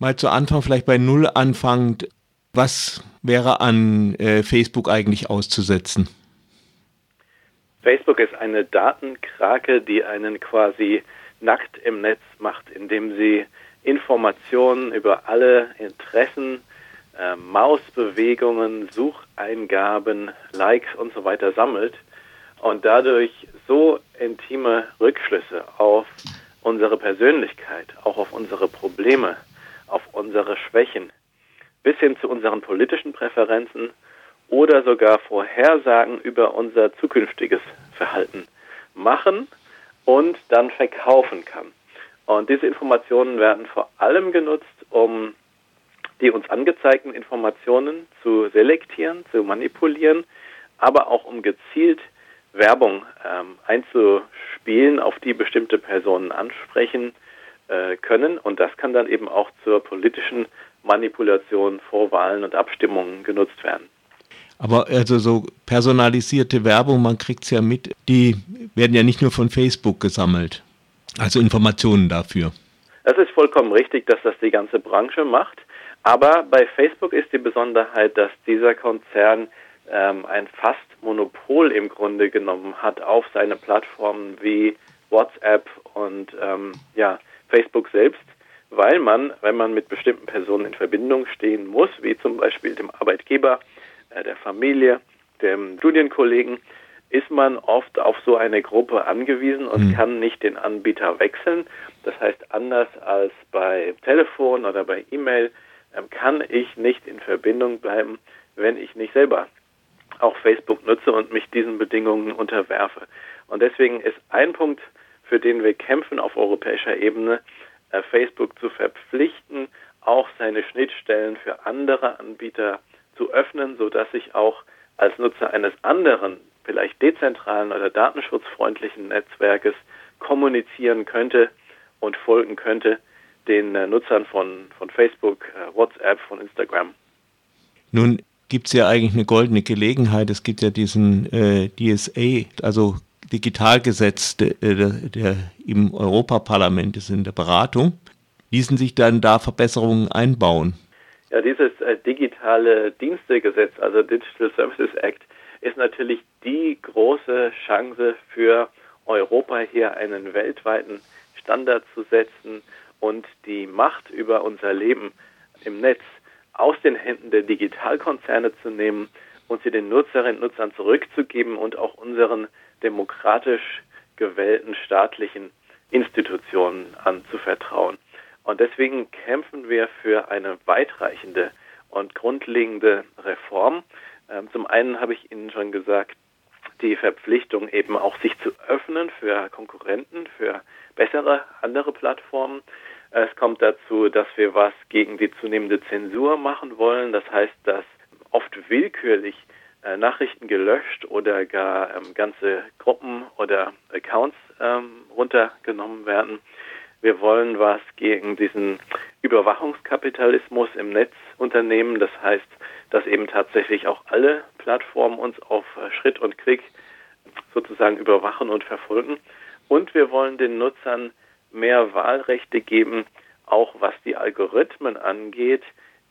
Mal zu Anfang vielleicht bei Null anfangend. Was wäre an äh, Facebook eigentlich auszusetzen? Facebook ist eine Datenkrake, die einen quasi nackt im Netz macht, indem sie Informationen über alle Interessen, äh, Mausbewegungen, Sucheingaben, Likes und so weiter sammelt und dadurch so intime Rückschlüsse auf unsere Persönlichkeit, auch auf unsere Probleme, auf unsere Schwächen, bis hin zu unseren politischen Präferenzen oder sogar Vorhersagen über unser zukünftiges Verhalten machen und dann verkaufen kann. Und diese Informationen werden vor allem genutzt, um die uns angezeigten Informationen zu selektieren, zu manipulieren, aber auch um gezielt Werbung ähm, einzuspielen, auf die bestimmte Personen ansprechen äh, können. Und das kann dann eben auch zur politischen Manipulation vor Wahlen und Abstimmungen genutzt werden. Aber also so personalisierte Werbung, man kriegt es ja mit, die werden ja nicht nur von Facebook gesammelt. Also Informationen dafür. Das ist vollkommen richtig, dass das die ganze Branche macht. Aber bei Facebook ist die Besonderheit, dass dieser Konzern ähm, ein fast Monopol im Grunde genommen hat auf seine Plattformen wie WhatsApp und ähm, ja, Facebook selbst, weil man, wenn man mit bestimmten Personen in Verbindung stehen muss, wie zum Beispiel dem Arbeitgeber, äh, der Familie, dem Studienkollegen, ist man oft auf so eine Gruppe angewiesen und mhm. kann nicht den Anbieter wechseln. Das heißt, anders als bei Telefon oder bei E-Mail ähm, kann ich nicht in Verbindung bleiben, wenn ich nicht selber auch Facebook nutze und mich diesen Bedingungen unterwerfe. Und deswegen ist ein Punkt, für den wir kämpfen auf europäischer Ebene, äh, Facebook zu verpflichten, auch seine Schnittstellen für andere Anbieter zu öffnen, sodass ich auch als Nutzer eines anderen, vielleicht dezentralen oder datenschutzfreundlichen Netzwerkes kommunizieren könnte und folgen könnte den äh, Nutzern von, von Facebook, äh, WhatsApp, von Instagram. Nun gibt es ja eigentlich eine goldene Gelegenheit. Es gibt ja diesen äh, DSA, also Digitalgesetz, der, der, der im Europaparlament ist in der Beratung. Ließen sich dann da Verbesserungen einbauen? Ja, dieses äh, digitale Dienstegesetz, also Digital Services Act, ist natürlich die große Chance für Europa hier einen weltweiten Standard zu setzen und die Macht über unser Leben im Netz aus den Händen der Digitalkonzerne zu nehmen und sie den Nutzerinnen und Nutzern zurückzugeben und auch unseren demokratisch gewählten staatlichen Institutionen anzuvertrauen. Und deswegen kämpfen wir für eine weitreichende und grundlegende Reform. Ähm, zum einen habe ich Ihnen schon gesagt, die Verpflichtung eben auch sich zu öffnen für Konkurrenten, für bessere andere Plattformen. Es kommt dazu, dass wir was gegen die zunehmende Zensur machen wollen. Das heißt, dass oft willkürlich äh, Nachrichten gelöscht oder gar ähm, ganze Gruppen oder Accounts ähm, runtergenommen werden. Wir wollen was gegen diesen Überwachungskapitalismus im Netz unternehmen. Das heißt, dass eben tatsächlich auch alle Plattformen uns auf Schritt und Klick sozusagen überwachen und verfolgen. Und wir wollen den Nutzern mehr Wahlrechte geben, auch was die Algorithmen angeht,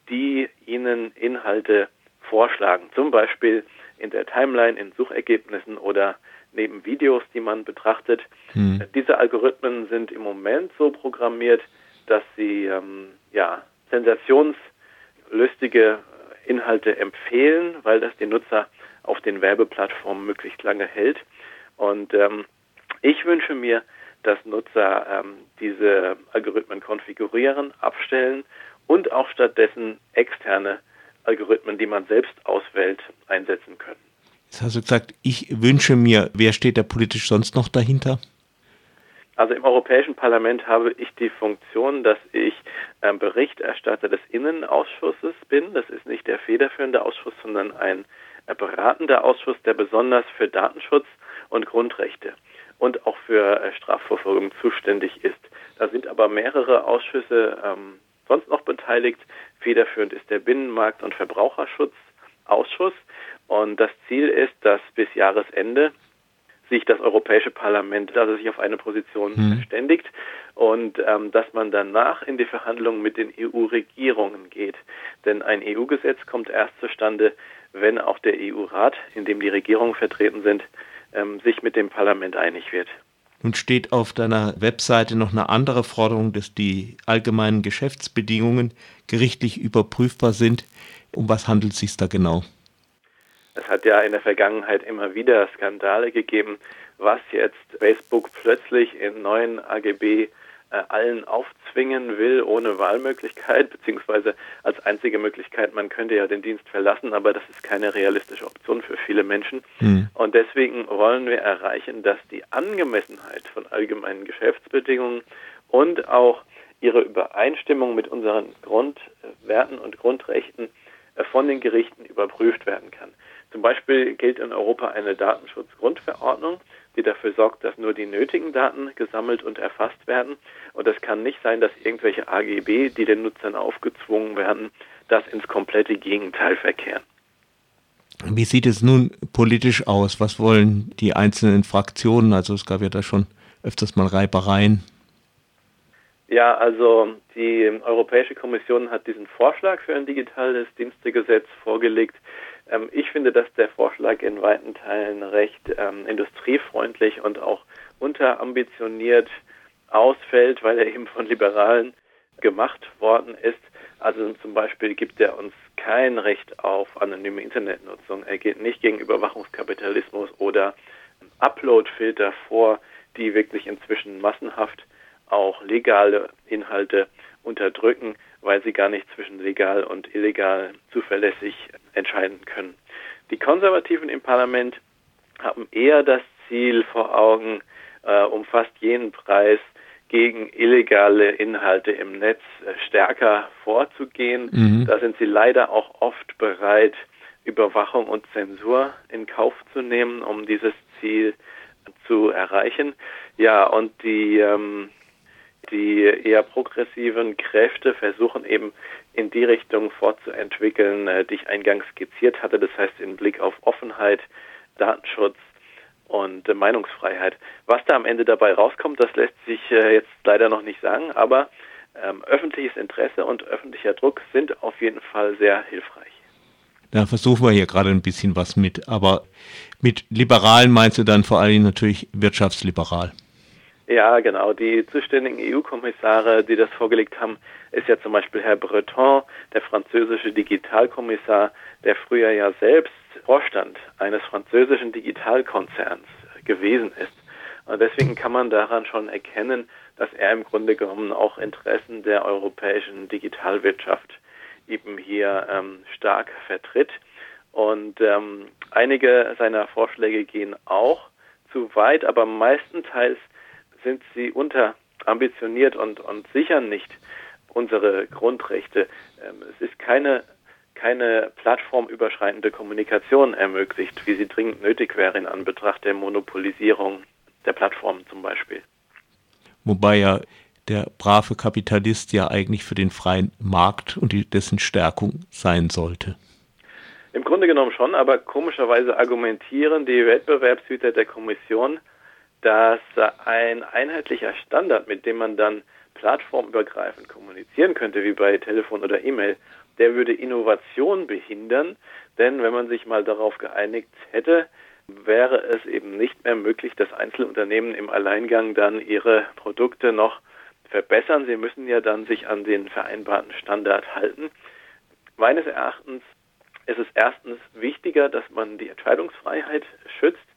die ihnen Inhalte vorschlagen. Zum Beispiel in der Timeline, in Suchergebnissen oder neben Videos, die man betrachtet. Hm. Diese Algorithmen sind im Moment so programmiert, dass sie ähm, ja, sensationslustige Inhalte empfehlen, weil das den Nutzer auf den Werbeplattformen möglichst lange hält. Und ähm, ich wünsche mir, dass Nutzer ähm, diese Algorithmen konfigurieren, abstellen und auch stattdessen externe Algorithmen, die man selbst auswählt, einsetzen können. Jetzt hast du gesagt, ich wünsche mir, wer steht da politisch sonst noch dahinter? Also im Europäischen Parlament habe ich die Funktion, dass ich äh, Berichterstatter des Innenausschusses bin. Das ist nicht der federführende Ausschuss, sondern ein äh, beratender Ausschuss, der besonders für Datenschutz und Grundrechte und auch für äh, Strafverfolgung zuständig ist. Da sind aber mehrere Ausschüsse ähm, sonst noch beteiligt. Federführend ist der Binnenmarkt- und Verbraucherschutzausschuss. Und das Ziel ist, dass bis Jahresende sich das Europäische Parlament, also sich auf eine Position hm. verständigt und ähm, dass man danach in die Verhandlungen mit den EU-Regierungen geht. Denn ein EU-Gesetz kommt erst zustande, wenn auch der EU-Rat, in dem die Regierungen vertreten sind, ähm, sich mit dem Parlament einig wird. Nun steht auf deiner Webseite noch eine andere Forderung, dass die allgemeinen Geschäftsbedingungen gerichtlich überprüfbar sind. Um was handelt es sich da genau? Es hat ja in der Vergangenheit immer wieder Skandale gegeben, was jetzt Facebook plötzlich in neuen AGB allen aufzwingen will, ohne Wahlmöglichkeit, beziehungsweise als einzige Möglichkeit, man könnte ja den Dienst verlassen, aber das ist keine realistische Option für viele Menschen. Mhm. Und deswegen wollen wir erreichen, dass die Angemessenheit von allgemeinen Geschäftsbedingungen und auch ihre Übereinstimmung mit unseren Grundwerten und Grundrechten äh, von den Gerichten überprüft werden kann. Zum Beispiel gilt in Europa eine Datenschutzgrundverordnung, die dafür sorgt, dass nur die nötigen Daten gesammelt und erfasst werden. Und es kann nicht sein, dass irgendwelche AGB, die den Nutzern aufgezwungen werden, das ins komplette Gegenteil verkehren. Wie sieht es nun politisch aus? Was wollen die einzelnen Fraktionen? Also es gab ja da schon öfters mal Reibereien. Ja, also die Europäische Kommission hat diesen Vorschlag für ein digitales Dienstegesetz vorgelegt. Ähm, ich finde, dass der Vorschlag in weiten Teilen recht ähm, industriefreundlich und auch unterambitioniert ausfällt, weil er eben von Liberalen gemacht worden ist. Also zum Beispiel gibt er uns kein Recht auf anonyme Internetnutzung. Er geht nicht gegen Überwachungskapitalismus oder Uploadfilter vor, die wirklich inzwischen massenhaft auch legale Inhalte unterdrücken, weil sie gar nicht zwischen legal und illegal zuverlässig entscheiden können. Die Konservativen im Parlament haben eher das Ziel vor Augen, äh, um fast jeden Preis gegen illegale Inhalte im Netz äh, stärker vorzugehen. Mhm. Da sind sie leider auch oft bereit, Überwachung und Zensur in Kauf zu nehmen, um dieses Ziel zu erreichen. Ja, und die ähm, die eher progressiven Kräfte versuchen eben in die Richtung fortzuentwickeln, äh, die ich eingangs skizziert hatte. Das heißt, in Blick auf Offenheit, Datenschutz und äh, Meinungsfreiheit. Was da am Ende dabei rauskommt, das lässt sich äh, jetzt leider noch nicht sagen, aber ähm, öffentliches Interesse und öffentlicher Druck sind auf jeden Fall sehr hilfreich. Da versuchen wir hier gerade ein bisschen was mit, aber mit liberal meinst du dann vor allem natürlich wirtschaftsliberal? Ja, genau. Die zuständigen EU-Kommissare, die das vorgelegt haben, ist ja zum Beispiel Herr Breton, der französische Digitalkommissar, der früher ja selbst Vorstand eines französischen Digitalkonzerns gewesen ist. Und deswegen kann man daran schon erkennen, dass er im Grunde genommen auch Interessen der europäischen Digitalwirtschaft eben hier ähm, stark vertritt. Und ähm, einige seiner Vorschläge gehen auch zu weit, aber meistenteils sind sie unterambitioniert und, und sichern nicht unsere Grundrechte. Ähm, es ist keine, keine plattformüberschreitende Kommunikation ermöglicht, wie sie dringend nötig wäre in Anbetracht der Monopolisierung der Plattformen zum Beispiel. Wobei ja der brave Kapitalist ja eigentlich für den freien Markt und die, dessen Stärkung sein sollte. Im Grunde genommen schon, aber komischerweise argumentieren die Wettbewerbshüter der Kommission, dass ein einheitlicher Standard, mit dem man dann plattformübergreifend kommunizieren könnte, wie bei Telefon oder E-Mail, der würde Innovation behindern, denn wenn man sich mal darauf geeinigt hätte, wäre es eben nicht mehr möglich, dass Einzelunternehmen im Alleingang dann ihre Produkte noch verbessern. Sie müssen ja dann sich an den vereinbarten Standard halten. Meines Erachtens ist es erstens wichtiger, dass man die Entscheidungsfreiheit schützt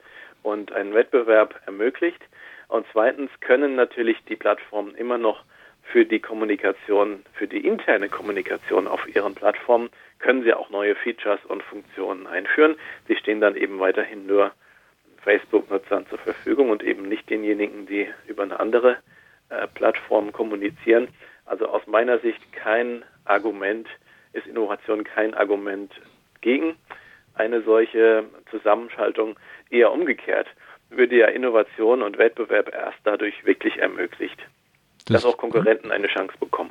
und einen Wettbewerb ermöglicht. Und zweitens können natürlich die Plattformen immer noch für die Kommunikation, für die interne Kommunikation auf ihren Plattformen, können sie auch neue Features und Funktionen einführen. Sie stehen dann eben weiterhin nur Facebook-Nutzern zur Verfügung und eben nicht denjenigen, die über eine andere äh, Plattform kommunizieren. Also aus meiner Sicht kein Argument, ist Innovation kein Argument gegen eine solche Zusammenschaltung eher umgekehrt, würde ja Innovation und Wettbewerb erst dadurch wirklich ermöglicht, das dass auch Konkurrenten eine Chance bekommen.